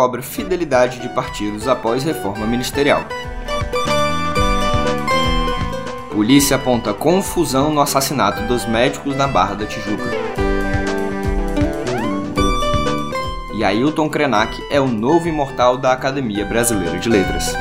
cobra fidelidade de partidos após reforma ministerial. Polícia aponta confusão no assassinato dos médicos na Barra da Tijuca. E Ailton Krenak é o novo imortal da Academia Brasileira de Letras.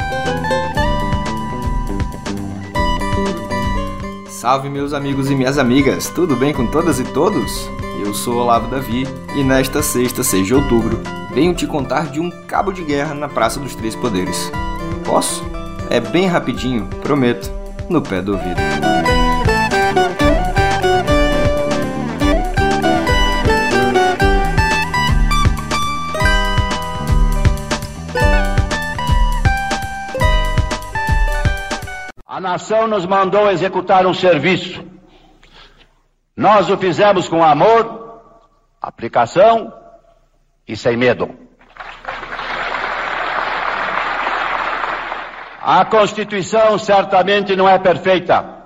Salve meus amigos e minhas amigas, tudo bem com todas e todos? Eu sou Olavo Davi e nesta sexta, 6 de outubro, venho te contar de um cabo de guerra na Praça dos Três Poderes. Posso? É bem rapidinho, prometo, no pé do ouvido. A nação nos mandou executar um serviço. Nós o fizemos com amor, aplicação e sem medo. A Constituição certamente não é perfeita.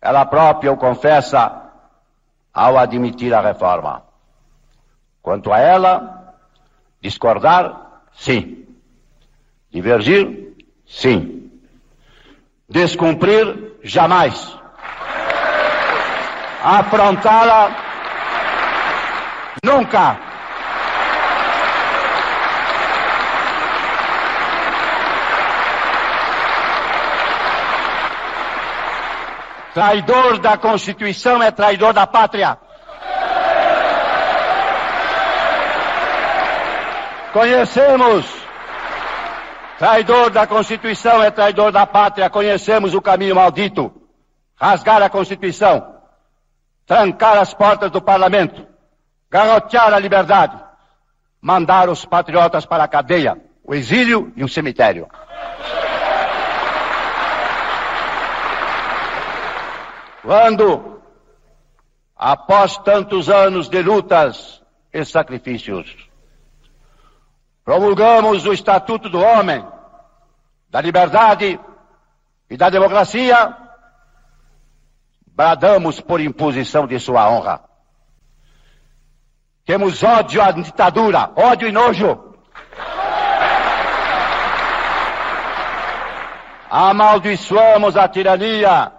Ela própria o confessa ao admitir a reforma. Quanto a ela, discordar, sim. Divergir, sim. Descumprir, jamais. Afrontá-la, nunca. Traidor da Constituição é traidor da pátria. Conhecemos Traidor da Constituição é traidor da pátria. Conhecemos o caminho maldito. Rasgar a Constituição. Trancar as portas do parlamento. Garrotear a liberdade. Mandar os patriotas para a cadeia, o exílio e o cemitério. Quando, após tantos anos de lutas e sacrifícios, promulgamos o Estatuto do Homem, da Liberdade e da Democracia, bradamos por imposição de sua honra. Temos ódio à ditadura, ódio e nojo. Amaldiçoamos a tirania,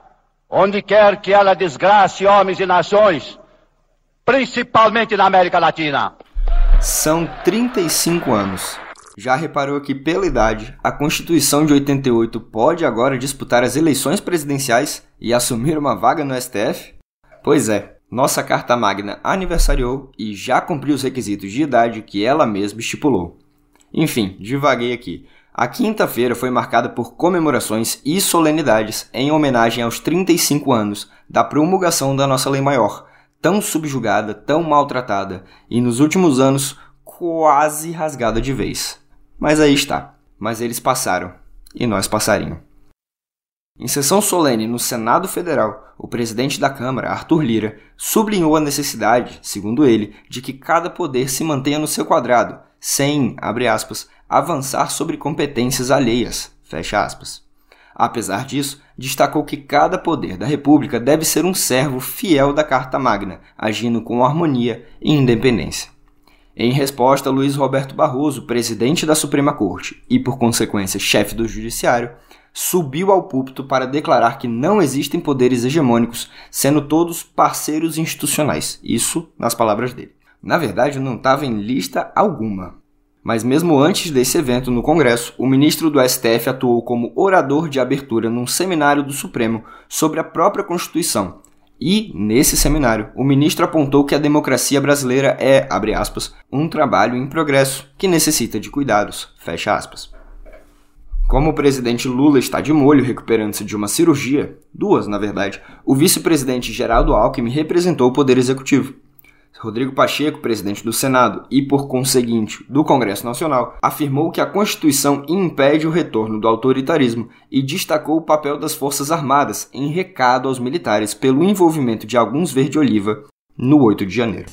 onde quer que ela desgrace homens e nações, principalmente na América Latina. São 35 anos. Já reparou que, pela idade, a Constituição de 88 pode agora disputar as eleições presidenciais e assumir uma vaga no STF? Pois é, nossa Carta Magna aniversariou e já cumpriu os requisitos de idade que ela mesma estipulou. Enfim, divaguei aqui. A quinta-feira foi marcada por comemorações e solenidades em homenagem aos 35 anos da promulgação da nossa lei maior, tão subjugada, tão maltratada e nos últimos anos quase rasgada de vez. Mas aí está. Mas eles passaram e nós passaríamos. Em sessão solene no Senado Federal, o presidente da Câmara, Arthur Lira, sublinhou a necessidade, segundo ele, de que cada poder se mantenha no seu quadrado, sem, abre aspas, avançar sobre competências alheias, fecha aspas. Apesar disso, destacou que cada poder da República deve ser um servo fiel da Carta Magna, agindo com harmonia e independência. Em resposta, Luiz Roberto Barroso, presidente da Suprema Corte e, por consequência, chefe do Judiciário, subiu ao púlpito para declarar que não existem poderes hegemônicos, sendo todos parceiros institucionais. Isso nas palavras dele. Na verdade, não estava em lista alguma. Mas mesmo antes desse evento no Congresso, o ministro do STF atuou como orador de abertura num seminário do Supremo sobre a própria Constituição. E, nesse seminário, o ministro apontou que a democracia brasileira é, abre aspas, um trabalho em progresso que necessita de cuidados, fecha aspas. Como o presidente Lula está de molho recuperando-se de uma cirurgia, duas na verdade, o vice-presidente Geraldo Alckmin representou o Poder Executivo. Rodrigo Pacheco, presidente do Senado e, por conseguinte, do Congresso Nacional, afirmou que a Constituição impede o retorno do autoritarismo e destacou o papel das Forças Armadas em recado aos militares pelo envolvimento de alguns verde-oliva no 8 de janeiro.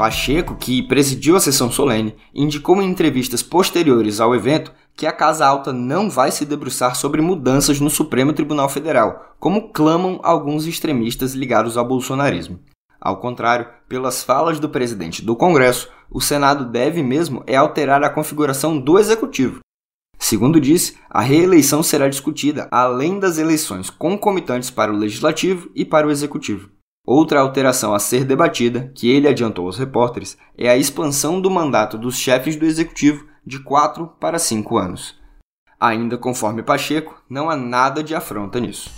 Pacheco, que presidiu a sessão solene, indicou em entrevistas posteriores ao evento que a Casa Alta não vai se debruçar sobre mudanças no Supremo Tribunal Federal, como clamam alguns extremistas ligados ao bolsonarismo. Ao contrário, pelas falas do presidente do Congresso, o Senado deve mesmo é alterar a configuração do Executivo. Segundo disse, a reeleição será discutida além das eleições concomitantes para o Legislativo e para o Executivo. Outra alteração a ser debatida, que ele adiantou aos repórteres, é a expansão do mandato dos chefes do Executivo de 4 para 5 anos. Ainda conforme Pacheco, não há nada de afronta nisso.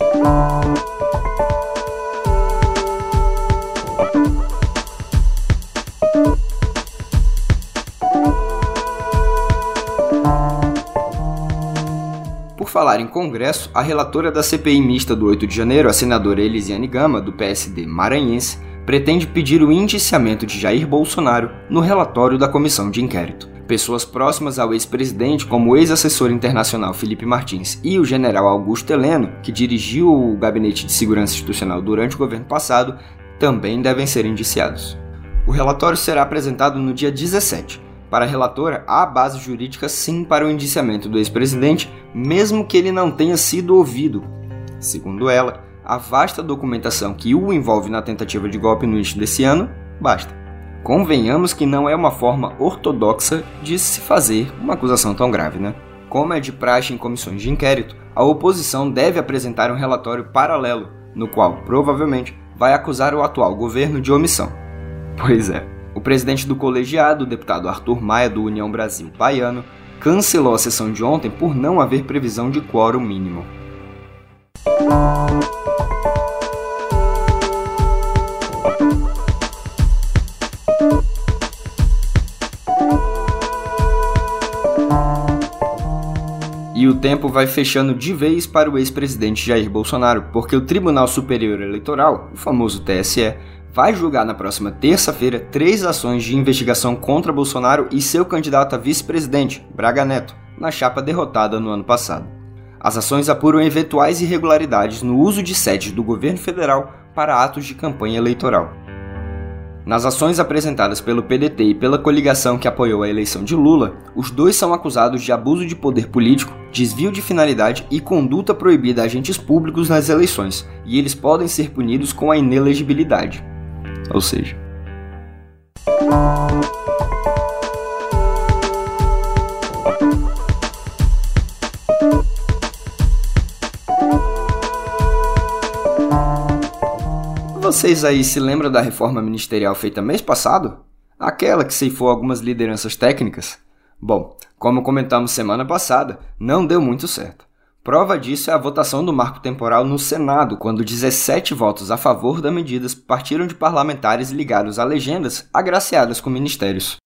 Falar em Congresso, a relatora da CPI mista do 8 de janeiro, a senadora Elisiane Gama, do PSD maranhense, pretende pedir o indiciamento de Jair Bolsonaro no relatório da comissão de inquérito. Pessoas próximas ao ex-presidente, como o ex-assessor internacional Felipe Martins e o general Augusto Heleno, que dirigiu o Gabinete de Segurança Institucional durante o governo passado, também devem ser indiciados. O relatório será apresentado no dia 17 para a relatora, há base jurídica sim para o indiciamento do ex-presidente, mesmo que ele não tenha sido ouvido. Segundo ela, a vasta documentação que o envolve na tentativa de golpe no início desse ano basta. Convenhamos que não é uma forma ortodoxa de se fazer uma acusação tão grave, né? Como é de praxe em comissões de inquérito, a oposição deve apresentar um relatório paralelo, no qual, provavelmente, vai acusar o atual governo de omissão. Pois é, o presidente do colegiado, o deputado Arthur Maia, do União Brasil Baiano, cancelou a sessão de ontem por não haver previsão de quórum mínimo. Tempo vai fechando de vez para o ex-presidente Jair Bolsonaro, porque o Tribunal Superior Eleitoral, o famoso TSE, vai julgar na próxima terça-feira três ações de investigação contra Bolsonaro e seu candidato a vice-presidente, Braga Neto, na chapa derrotada no ano passado. As ações apuram eventuais irregularidades no uso de sedes do governo federal para atos de campanha eleitoral. Nas ações apresentadas pelo PDT e pela coligação que apoiou a eleição de Lula, os dois são acusados de abuso de poder político, desvio de finalidade e conduta proibida a agentes públicos nas eleições, e eles podem ser punidos com a inelegibilidade. Ou seja. Vocês aí se lembram da reforma ministerial feita mês passado? Aquela que ceifou algumas lideranças técnicas? Bom, como comentamos semana passada, não deu muito certo. Prova disso é a votação do marco temporal no Senado, quando 17 votos a favor da medida partiram de parlamentares ligados a legendas agraciadas com ministérios.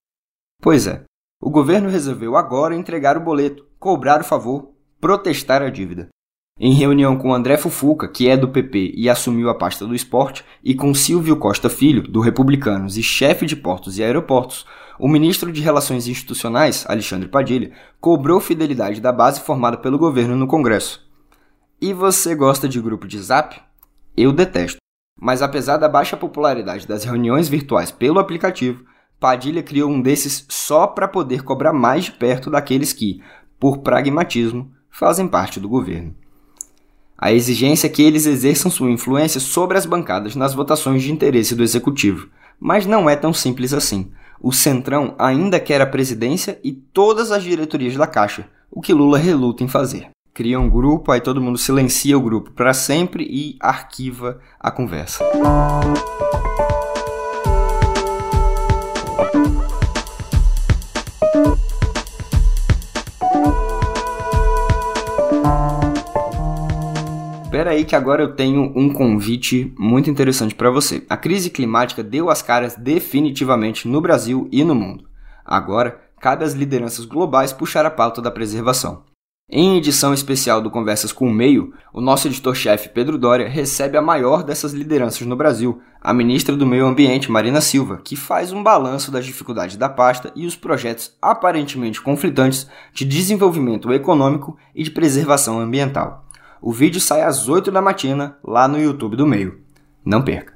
Pois é, o governo resolveu agora entregar o boleto, cobrar o favor, protestar a dívida. Em reunião com André Fufuca, que é do PP e assumiu a pasta do esporte, e com Silvio Costa Filho, do Republicanos e chefe de portos e aeroportos, o ministro de Relações Institucionais, Alexandre Padilha, cobrou fidelidade da base formada pelo governo no Congresso. E você gosta de grupo de zap? Eu detesto. Mas apesar da baixa popularidade das reuniões virtuais pelo aplicativo, Padilha criou um desses só para poder cobrar mais de perto daqueles que, por pragmatismo, fazem parte do governo. A exigência é que eles exerçam sua influência sobre as bancadas nas votações de interesse do executivo, mas não é tão simples assim o Centrão ainda quer a presidência e todas as diretorias da Caixa, o que Lula reluta em fazer. Cria um grupo, aí todo mundo silencia o grupo para sempre e arquiva a conversa. Espera aí que agora eu tenho um convite muito interessante para você. A crise climática deu as caras definitivamente no Brasil e no mundo. Agora, cabe às lideranças globais puxar a pauta da preservação. Em edição especial do Conversas com o Meio, o nosso editor-chefe Pedro Doria recebe a maior dessas lideranças no Brasil, a ministra do Meio Ambiente Marina Silva, que faz um balanço das dificuldades da pasta e os projetos aparentemente conflitantes de desenvolvimento econômico e de preservação ambiental. O vídeo sai às 8 da matina lá no YouTube do Meio. Não perca!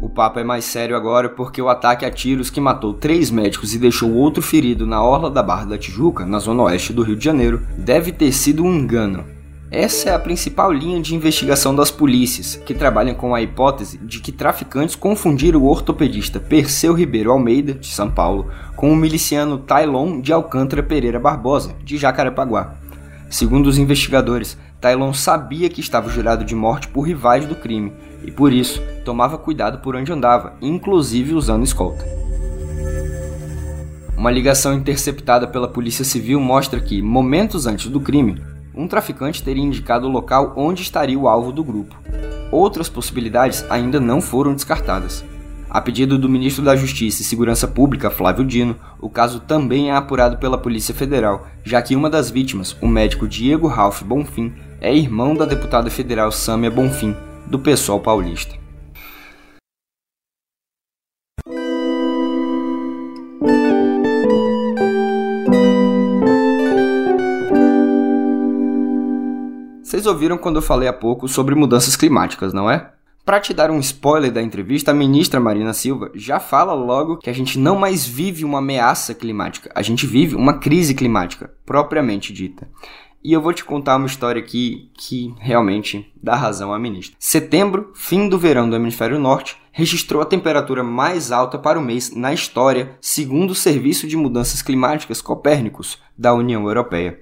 O papo é mais sério agora porque o ataque a tiros que matou três médicos e deixou outro ferido na orla da Barra da Tijuca, na zona oeste do Rio de Janeiro, deve ter sido um engano. Essa é a principal linha de investigação das polícias, que trabalham com a hipótese de que traficantes confundiram o ortopedista Perseu Ribeiro Almeida, de São Paulo, com o miliciano Tailon de Alcântara Pereira Barbosa, de Jacarepaguá. Segundo os investigadores, Tailon sabia que estava jurado de morte por rivais do crime e por isso tomava cuidado por onde andava, inclusive usando escolta. Uma ligação interceptada pela Polícia Civil mostra que, momentos antes do crime, um traficante teria indicado o local onde estaria o alvo do grupo. Outras possibilidades ainda não foram descartadas. A pedido do ministro da Justiça e Segurança Pública, Flávio Dino, o caso também é apurado pela Polícia Federal, já que uma das vítimas, o médico Diego Ralph Bonfim, é irmão da deputada federal Sâmia Bonfim, do pessoal paulista. Vocês ouviram quando eu falei há pouco sobre mudanças climáticas, não é? Para te dar um spoiler da entrevista, a ministra Marina Silva já fala logo que a gente não mais vive uma ameaça climática, a gente vive uma crise climática, propriamente dita. E eu vou te contar uma história aqui que realmente dá razão à ministra. Setembro, fim do verão do hemisfério norte, registrou a temperatura mais alta para o mês na história, segundo o Serviço de Mudanças Climáticas Copérnicos da União Europeia.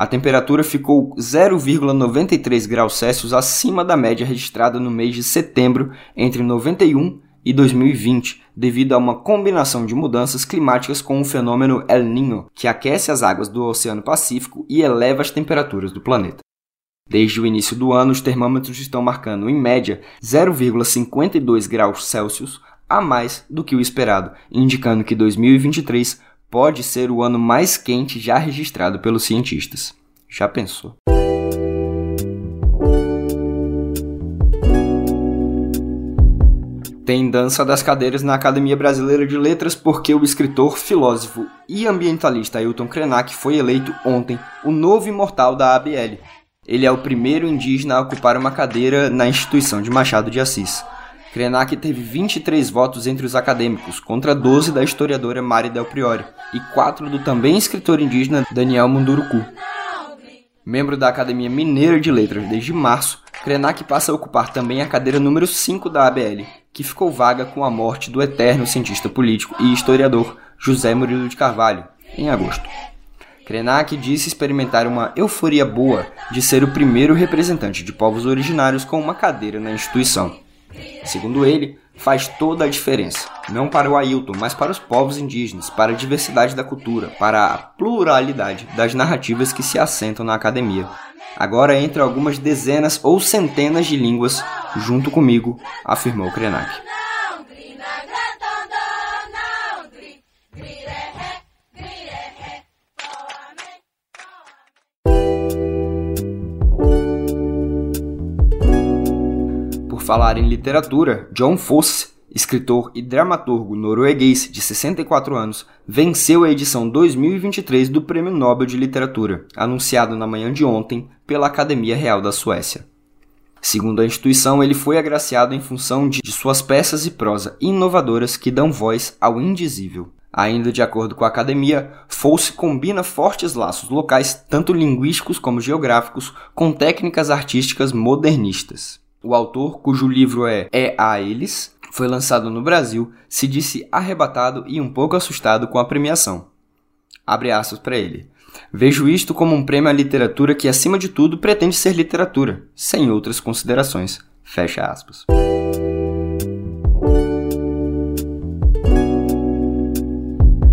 A temperatura ficou 0,93 graus Celsius acima da média registrada no mês de setembro entre 91 e 2020, devido a uma combinação de mudanças climáticas com o fenômeno El Niño, que aquece as águas do Oceano Pacífico e eleva as temperaturas do planeta. Desde o início do ano, os termômetros estão marcando, em média, 0,52 graus Celsius a mais do que o esperado, indicando que 2023 pode ser o ano mais quente já registrado pelos cientistas. Já pensou? Tem dança das cadeiras na Academia Brasileira de Letras porque o escritor, filósofo e ambientalista Ailton Krenak foi eleito ontem o novo imortal da ABL. Ele é o primeiro indígena a ocupar uma cadeira na instituição de Machado de Assis. Krenak teve 23 votos entre os acadêmicos, contra 12 da historiadora Mari Del Priori, e 4 do também escritor indígena Daniel Munduruku. Membro da Academia Mineira de Letras desde março, Krenak passa a ocupar também a cadeira número 5 da ABL, que ficou vaga com a morte do eterno cientista político e historiador José Murilo de Carvalho, em agosto. Krenak disse experimentar uma euforia boa de ser o primeiro representante de povos originários com uma cadeira na instituição. Segundo ele, faz toda a diferença, não para o Ailton, mas para os povos indígenas, para a diversidade da cultura, para a pluralidade das narrativas que se assentam na academia. Agora entre algumas dezenas ou centenas de línguas junto comigo, afirmou Krenak. Falar em literatura, John Fosse, escritor e dramaturgo norueguês de 64 anos, venceu a edição 2023 do Prêmio Nobel de Literatura, anunciado na manhã de ontem pela Academia Real da Suécia. Segundo a instituição, ele foi agraciado em função de suas peças e prosa inovadoras que dão voz ao indizível. Ainda de acordo com a academia, Fosse combina fortes laços locais, tanto linguísticos como geográficos, com técnicas artísticas modernistas. O autor, cujo livro é É a Eles, foi lançado no Brasil, se disse arrebatado e um pouco assustado com a premiação. Abre aspas para ele. Vejo isto como um prêmio à literatura que, acima de tudo, pretende ser literatura, sem outras considerações. Fecha aspas.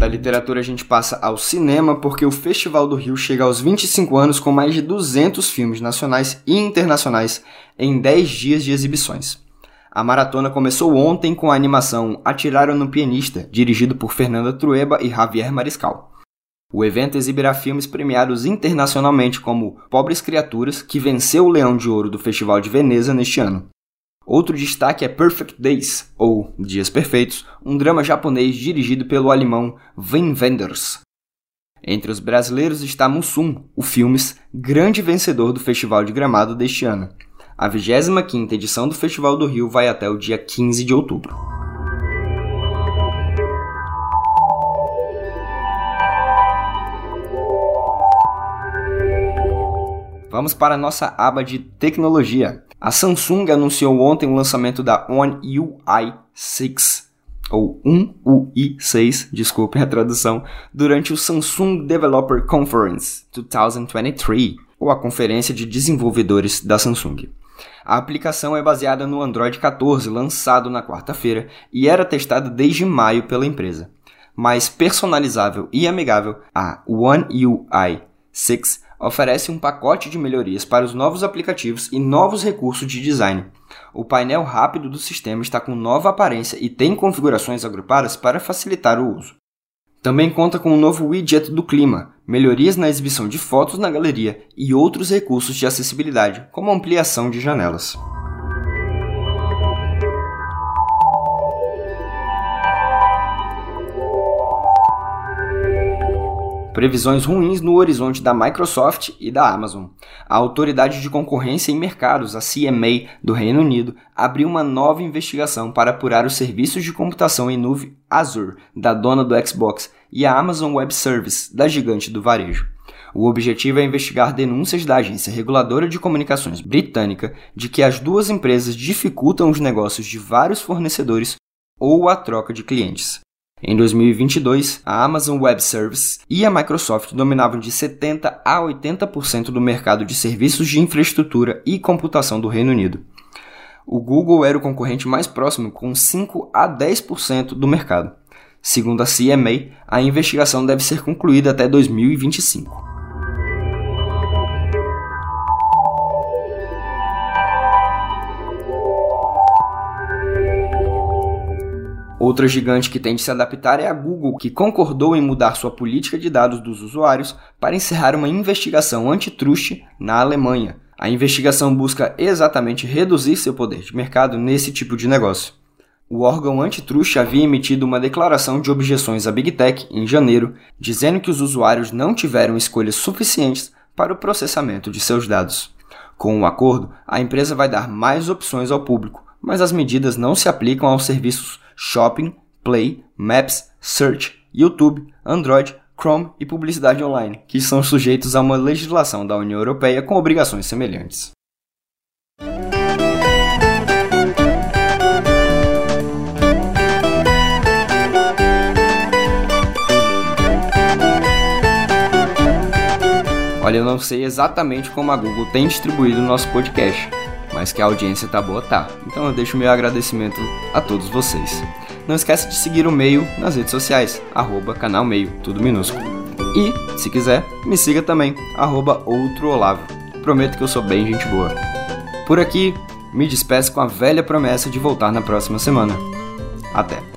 Da literatura a gente passa ao cinema porque o Festival do Rio chega aos 25 anos com mais de 200 filmes nacionais e internacionais em 10 dias de exibições. A maratona começou ontem com a animação Atiraram no Pianista, dirigido por Fernanda Trueba e Javier Mariscal. O evento exibirá filmes premiados internacionalmente como Pobres Criaturas, que venceu o Leão de Ouro do Festival de Veneza neste ano. Outro destaque é Perfect Days, ou Dias Perfeitos, um drama japonês dirigido pelo alemão Wim Wenders. Entre os brasileiros está Mussum, o Filmes, grande vencedor do Festival de Gramado deste ano. A 25ª edição do Festival do Rio vai até o dia 15 de outubro. Vamos para a nossa aba de tecnologia. A Samsung anunciou ontem o lançamento da One UI 6 ou 1UI6, desculpem a tradução, durante o Samsung Developer Conference 2023, ou a Conferência de Desenvolvedores da Samsung. A aplicação é baseada no Android 14, lançado na quarta-feira, e era testada desde maio pela empresa. Mais personalizável e amigável, a One UI 6 oferece um pacote de melhorias para os novos aplicativos e novos recursos de design. O painel rápido do sistema está com nova aparência e tem configurações agrupadas para facilitar o uso. Também conta com um novo widget do clima, melhorias na exibição de fotos na galeria e outros recursos de acessibilidade, como ampliação de janelas. Previsões ruins no horizonte da Microsoft e da Amazon. A Autoridade de Concorrência em Mercados, a CMA do Reino Unido, abriu uma nova investigação para apurar os serviços de computação em nuvem Azure, da dona do Xbox, e a Amazon Web Service, da gigante do varejo. O objetivo é investigar denúncias da agência reguladora de comunicações britânica de que as duas empresas dificultam os negócios de vários fornecedores ou a troca de clientes. Em 2022, a Amazon Web Services e a Microsoft dominavam de 70 a 80% do mercado de serviços de infraestrutura e computação do Reino Unido. O Google era o concorrente mais próximo, com 5 a 10% do mercado. Segundo a CMA, a investigação deve ser concluída até 2025. Outra gigante que tem de se adaptar é a Google, que concordou em mudar sua política de dados dos usuários para encerrar uma investigação antitruste na Alemanha. A investigação busca exatamente reduzir seu poder de mercado nesse tipo de negócio. O órgão antitruste havia emitido uma declaração de objeções à Big Tech em janeiro, dizendo que os usuários não tiveram escolhas suficientes para o processamento de seus dados. Com o acordo, a empresa vai dar mais opções ao público, mas as medidas não se aplicam aos serviços Shopping, Play, Maps, Search, YouTube, Android, Chrome e publicidade online, que são sujeitos a uma legislação da União Europeia com obrigações semelhantes. Olha, eu não sei exatamente como a Google tem distribuído o nosso podcast, mas que a audiência tá boa, tá. Então eu deixo meu agradecimento a todos vocês. Não esquece de seguir o Meio nas redes sociais, arroba canal Meio, tudo minúsculo. E, se quiser, me siga também, arroba outro Olavo. Prometo que eu sou bem gente boa. Por aqui, me despeço com a velha promessa de voltar na próxima semana. Até!